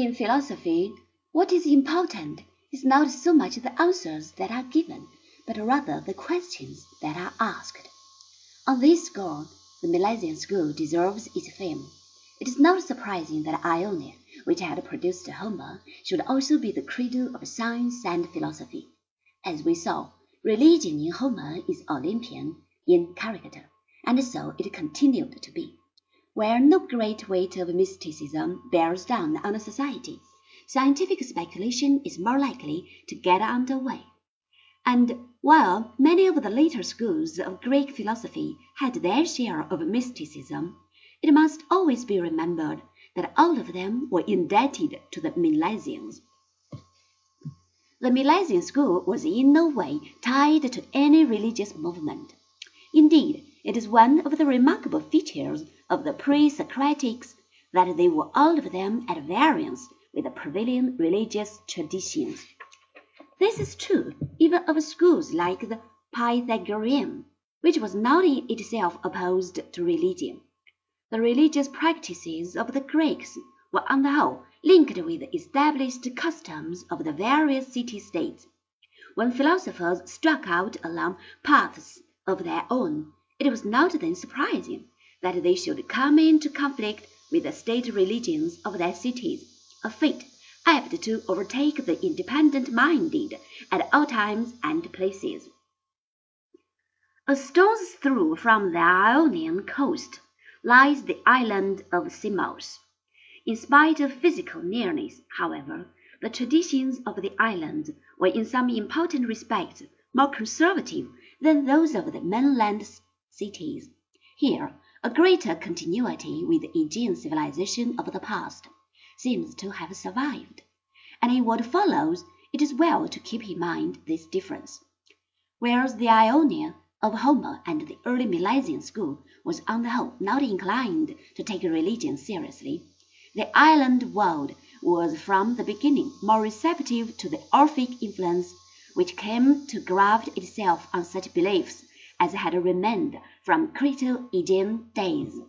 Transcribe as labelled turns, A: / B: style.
A: In philosophy, what is important is not so much the answers that are given, but rather the questions that are asked. On this score, the Milesian school deserves its fame. It is not surprising that Ionia, which had produced Homer, should also be the cradle of science and philosophy. As we saw, religion in Homer is Olympian in character, and so it continued to be. Where no great weight of mysticism bears down on a society, scientific speculation is more likely to get under way. And while many of the later schools of Greek philosophy had their share of mysticism, it must always be remembered that all of them were indebted to the Milesians. The Milesian school was in no way tied to any religious movement. Indeed, it is one of the remarkable features of the pre-Socratics that they were all of them at variance with the prevailing religious traditions. This is true even of schools like the Pythagorean, which was not in itself opposed to religion. The religious practices of the Greeks were on the whole linked with the established customs of the various city-states. When philosophers struck out along paths of their own, it was not then surprising that they should come into conflict with the state religions of their cities, a fate apt to overtake the independent-minded at all times and places. A stone's throw from the Ionian coast lies the island of Samos. In spite of physical nearness, however, the traditions of the island were in some important respects more conservative than those of the mainland cities. Here, a greater continuity with the Aegean civilization of the past seems to have survived, and in what follows it is well to keep in mind this difference. Whereas the Ionia of Homer and the early Milesian school was on the whole not inclined to take religion seriously, the island world was from the beginning more receptive to the Orphic influence which came to graft itself on such beliefs as had remained from Creto-Aegean days.